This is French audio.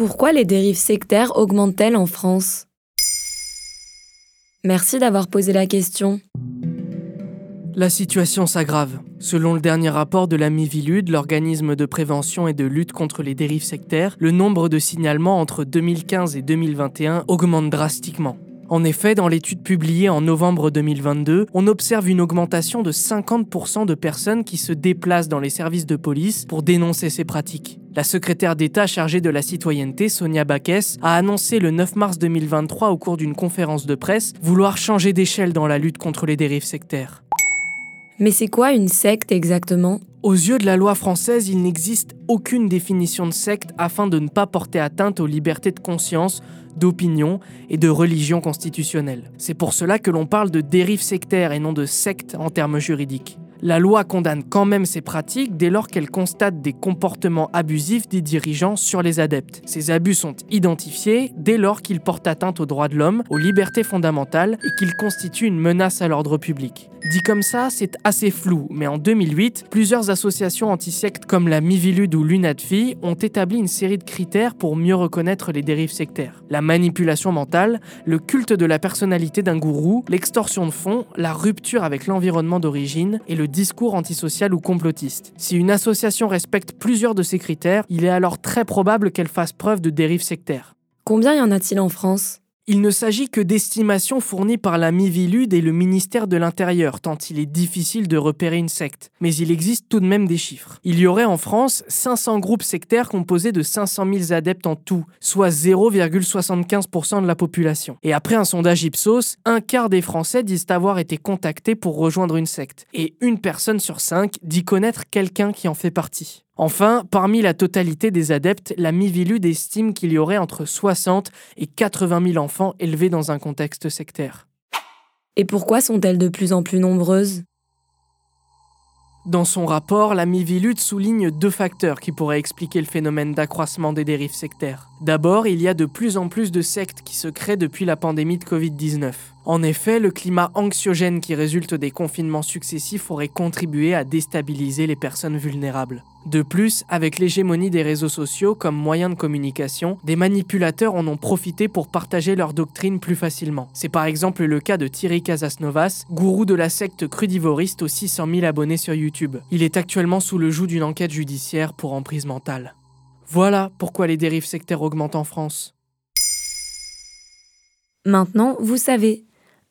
Pourquoi les dérives sectaires augmentent-elles en France? Merci d'avoir posé la question. La situation s'aggrave. Selon le dernier rapport de la Mivilude, l'organisme de prévention et de lutte contre les dérives sectaires, le nombre de signalements entre 2015 et 2021 augmente drastiquement. En effet, dans l'étude publiée en novembre 2022, on observe une augmentation de 50% de personnes qui se déplacent dans les services de police pour dénoncer ces pratiques. La secrétaire d'État chargée de la citoyenneté, Sonia Baquès, a annoncé le 9 mars 2023 au cours d'une conférence de presse vouloir changer d'échelle dans la lutte contre les dérives sectaires. Mais c'est quoi une secte exactement? Aux yeux de la loi française, il n'existe aucune définition de secte afin de ne pas porter atteinte aux libertés de conscience, d'opinion et de religion constitutionnelle. C'est pour cela que l'on parle de dérive sectaire et non de secte en termes juridiques. La loi condamne quand même ces pratiques dès lors qu'elle constate des comportements abusifs des dirigeants sur les adeptes. Ces abus sont identifiés dès lors qu'ils portent atteinte aux droits de l'homme, aux libertés fondamentales et qu'ils constituent une menace à l'ordre public. Dit comme ça, c'est assez flou, mais en 2008, plusieurs associations anti-sectes comme la Mivilude ou l'UNADFI ont établi une série de critères pour mieux reconnaître les dérives sectaires. La manipulation mentale, le culte de la personnalité d'un gourou, l'extorsion de fonds, la rupture avec l'environnement d'origine et le discours antisocial ou complotiste. Si une association respecte plusieurs de ces critères, il est alors très probable qu'elle fasse preuve de dérives sectaires. Combien y en a-t-il en France? Il ne s'agit que d'estimations fournies par la Mivilude et le ministère de l'Intérieur, tant il est difficile de repérer une secte. Mais il existe tout de même des chiffres. Il y aurait en France 500 groupes sectaires composés de 500 000 adeptes en tout, soit 0,75% de la population. Et après un sondage Ipsos, un quart des Français disent avoir été contactés pour rejoindre une secte. Et une personne sur cinq dit connaître quelqu'un qui en fait partie. Enfin, parmi la totalité des adeptes, la Mivilude estime qu'il y aurait entre 60 et 80 000 enfants élevés dans un contexte sectaire. Et pourquoi sont-elles de plus en plus nombreuses? Dans son rapport, la Mivilude souligne deux facteurs qui pourraient expliquer le phénomène d'accroissement des dérives sectaires. D'abord, il y a de plus en plus de sectes qui se créent depuis la pandémie de Covid-19. En effet, le climat anxiogène qui résulte des confinements successifs aurait contribué à déstabiliser les personnes vulnérables. De plus, avec l'hégémonie des réseaux sociaux comme moyen de communication, des manipulateurs en ont profité pour partager leur doctrine plus facilement. C'est par exemple le cas de Thierry Casasnovas, gourou de la secte crudivoriste aux 600 000 abonnés sur YouTube. Il est actuellement sous le joug d'une enquête judiciaire pour emprise mentale. Voilà pourquoi les dérives sectaires augmentent en France. Maintenant, vous savez.